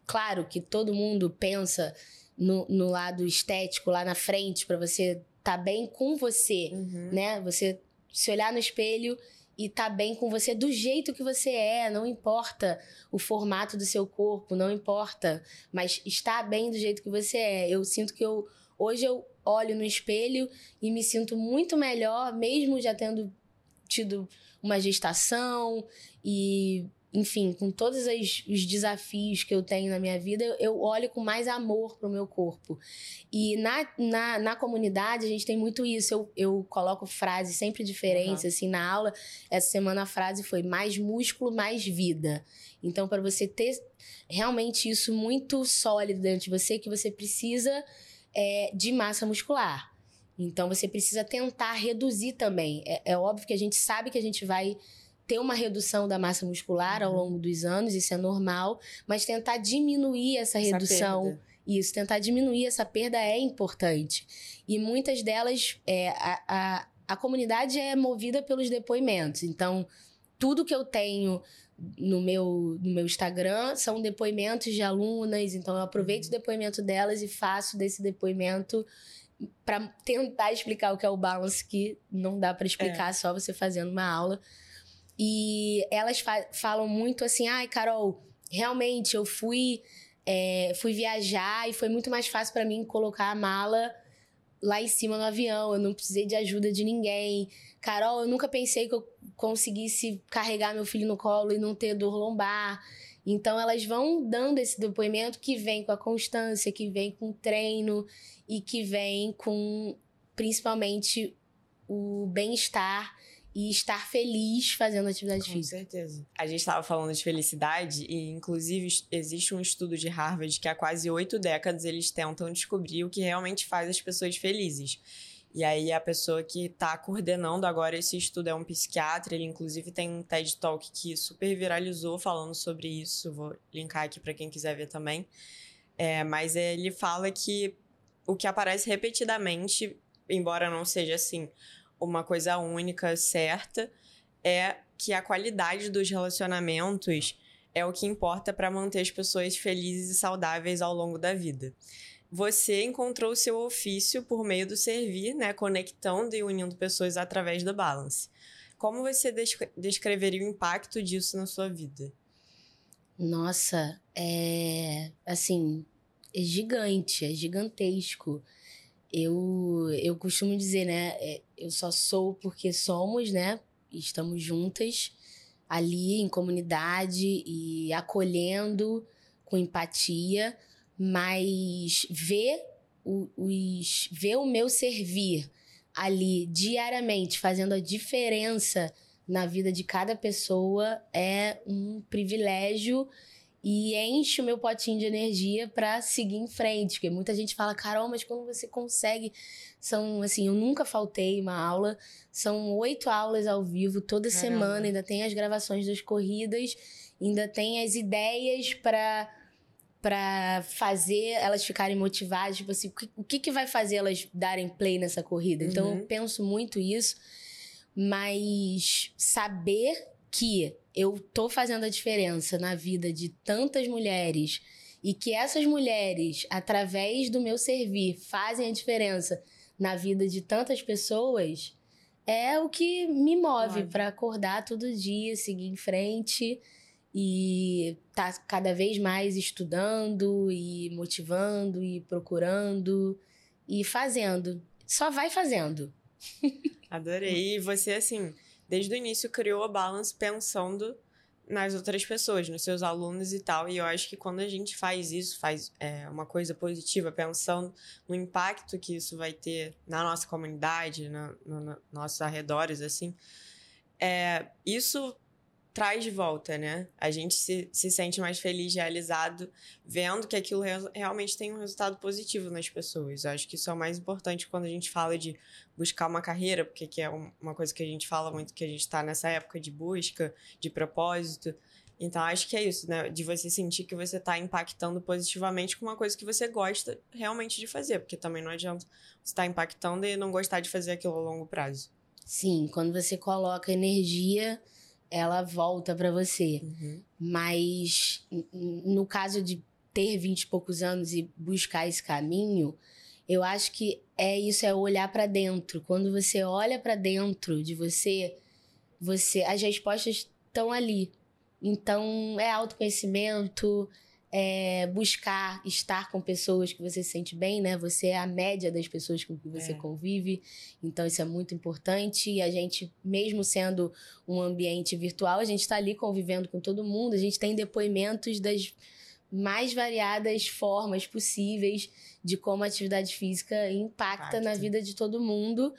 Claro que todo mundo pensa no, no lado estético lá na frente para você estar tá bem com você, uhum. né? Você se olhar no espelho e tá bem com você do jeito que você é, não importa o formato do seu corpo, não importa, mas está bem do jeito que você é. Eu sinto que eu hoje eu olho no espelho e me sinto muito melhor, mesmo já tendo tido uma gestação e enfim, com todos os desafios que eu tenho na minha vida, eu olho com mais amor pro meu corpo. E na, na, na comunidade, a gente tem muito isso. Eu, eu coloco frases sempre diferentes, uhum. assim, na aula. Essa semana a frase foi mais músculo, mais vida. Então, para você ter realmente isso muito sólido dentro de você, que você precisa é, de massa muscular. Então, você precisa tentar reduzir também. É, é óbvio que a gente sabe que a gente vai ter uma redução da massa muscular ao uhum. longo dos anos, isso é normal, mas tentar diminuir essa, essa redução. Perda. Isso, tentar diminuir essa perda é importante. E muitas delas, é, a, a, a comunidade é movida pelos depoimentos. Então, tudo que eu tenho no meu, no meu Instagram são depoimentos de alunas, então eu aproveito o uhum. depoimento delas e faço desse depoimento para tentar explicar o que é o balance, que não dá para explicar é. só você fazendo uma aula. E elas fa falam muito assim: ai, Carol, realmente eu fui, é, fui viajar e foi muito mais fácil para mim colocar a mala lá em cima no avião, eu não precisei de ajuda de ninguém. Carol, eu nunca pensei que eu conseguisse carregar meu filho no colo e não ter dor lombar. Então elas vão dando esse depoimento que vem com a constância, que vem com treino e que vem com principalmente o bem-estar e estar feliz fazendo atividade Com física. Com certeza. A gente estava falando de felicidade e, inclusive, existe um estudo de Harvard que há quase oito décadas eles tentam descobrir o que realmente faz as pessoas felizes. E aí a pessoa que está coordenando agora esse estudo é um psiquiatra, ele inclusive tem um TED Talk que super viralizou falando sobre isso, vou linkar aqui para quem quiser ver também. É, mas ele fala que o que aparece repetidamente, embora não seja assim uma coisa única, certa, é que a qualidade dos relacionamentos é o que importa para manter as pessoas felizes e saudáveis ao longo da vida. Você encontrou o seu ofício por meio do servir, né, conectando e unindo pessoas através do balance. Como você descreveria o impacto disso na sua vida? Nossa, é assim, é gigante, é gigantesco eu, eu costumo dizer, né? É, eu só sou porque somos, né? Estamos juntas ali em comunidade e acolhendo com empatia, mas ver, os, ver o meu servir ali diariamente, fazendo a diferença na vida de cada pessoa é um privilégio e enche o meu potinho de energia para seguir em frente. Porque muita gente fala, Carol, mas como você consegue? São, assim, eu nunca faltei uma aula, são oito aulas ao vivo toda Caramba. semana, ainda tem as gravações das corridas, ainda tem as ideias para para fazer elas ficarem motivadas, tipo assim, o que, que vai fazer elas darem play nessa corrida? Uhum. Então eu uhum. penso muito isso, mas saber que eu tô fazendo a diferença na vida de tantas mulheres e que essas mulheres, através do meu servir, fazem a diferença na vida de tantas pessoas, é o que me move para acordar todo dia, seguir em frente e tá cada vez mais estudando e motivando e procurando e fazendo. Só vai fazendo. (laughs) Adorei. E você, assim, desde o início criou a Balance pensando nas outras pessoas, nos seus alunos e tal. E eu acho que quando a gente faz isso, faz é, uma coisa positiva, pensando no impacto que isso vai ter na nossa comunidade, na, no, no, nossos arredores, assim, é, isso traz de volta, né? A gente se, se sente mais feliz, realizado, vendo que aquilo re realmente tem um resultado positivo nas pessoas. Eu acho que isso é o mais importante quando a gente fala de buscar uma carreira, porque que é uma coisa que a gente fala muito, que a gente está nessa época de busca, de propósito. Então, acho que é isso, né? De você sentir que você está impactando positivamente com uma coisa que você gosta realmente de fazer, porque também não adianta você estar tá impactando e não gostar de fazer aquilo a longo prazo. Sim, quando você coloca energia ela volta para você. Uhum. Mas no caso de ter vinte e poucos anos e buscar esse caminho, eu acho que é isso, é olhar para dentro. Quando você olha para dentro de você, você as respostas estão ali. Então, é autoconhecimento, é, buscar estar com pessoas que você se sente bem, né? Você é a média das pessoas com que você é. convive, então isso é muito importante. E a gente, mesmo sendo um ambiente virtual, a gente está ali convivendo com todo mundo, a gente tem depoimentos das mais variadas formas possíveis de como a atividade física impacta, impacta. na vida de todo mundo.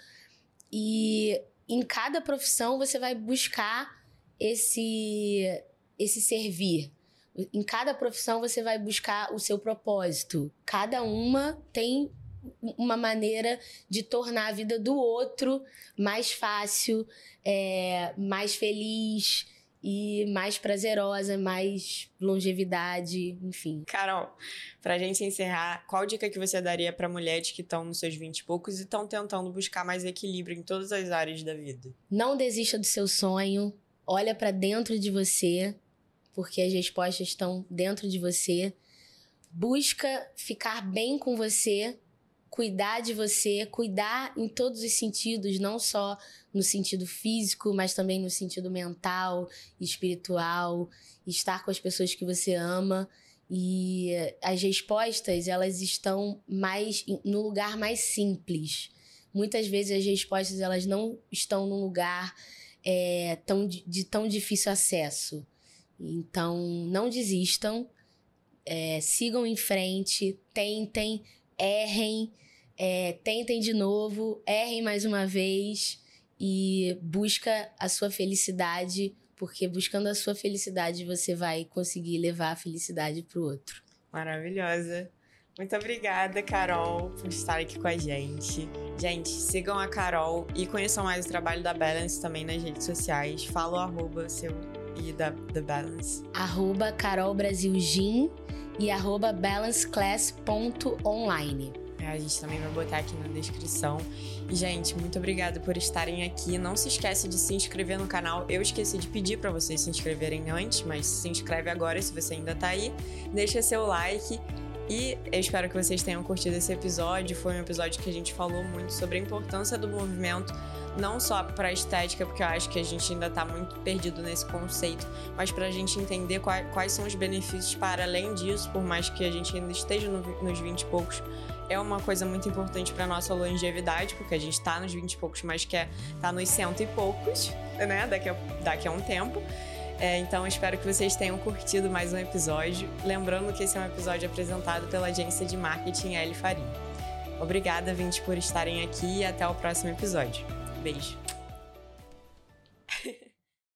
E em cada profissão você vai buscar esse esse servir, em cada profissão você vai buscar o seu propósito. Cada uma tem uma maneira de tornar a vida do outro mais fácil, é, mais feliz e mais prazerosa, mais longevidade, enfim. Carol, pra gente encerrar, qual dica que você daria para mulheres que estão nos seus 20 e poucos e estão tentando buscar mais equilíbrio em todas as áreas da vida? Não desista do seu sonho, olha para dentro de você, porque as respostas estão dentro de você. Busca ficar bem com você, cuidar de você, cuidar em todos os sentidos, não só no sentido físico, mas também no sentido mental, espiritual, estar com as pessoas que você ama. E as respostas, elas estão mais no lugar mais simples. Muitas vezes as respostas elas não estão num lugar é, tão, de tão difícil acesso. Então, não desistam, é, sigam em frente, tentem, errem, é, tentem de novo, errem mais uma vez e busca a sua felicidade, porque buscando a sua felicidade você vai conseguir levar a felicidade para o outro. Maravilhosa. Muito obrigada, Carol, por estar aqui com a gente. Gente, sigam a Carol e conheçam mais o trabalho da Balance também nas redes sociais. Fala o arroba seu e da The Balance? Arroba Carol Brasil Gin e arroba balanceclass.online. É, a gente também vai botar aqui na descrição. E, gente, muito obrigada por estarem aqui. Não se esquece de se inscrever no canal. Eu esqueci de pedir para vocês se inscreverem antes, mas se inscreve agora se você ainda tá aí. Deixa seu like. E eu espero que vocês tenham curtido esse episódio. Foi um episódio que a gente falou muito sobre a importância do movimento não só para estética, porque eu acho que a gente ainda está muito perdido nesse conceito, mas para a gente entender quais, quais, são os benefícios para além disso, por mais que a gente ainda esteja no, nos 20 e poucos. É uma coisa muito importante para nossa longevidade, porque a gente está nos 20 e poucos, mas quer estar tá nos cento e poucos, né? Daqui a, daqui a um tempo. É, então, espero que vocês tenham curtido mais um episódio. Lembrando que esse é um episódio apresentado pela agência de marketing L Faria. Obrigada, 20, por estarem aqui e até o próximo episódio. Beijo.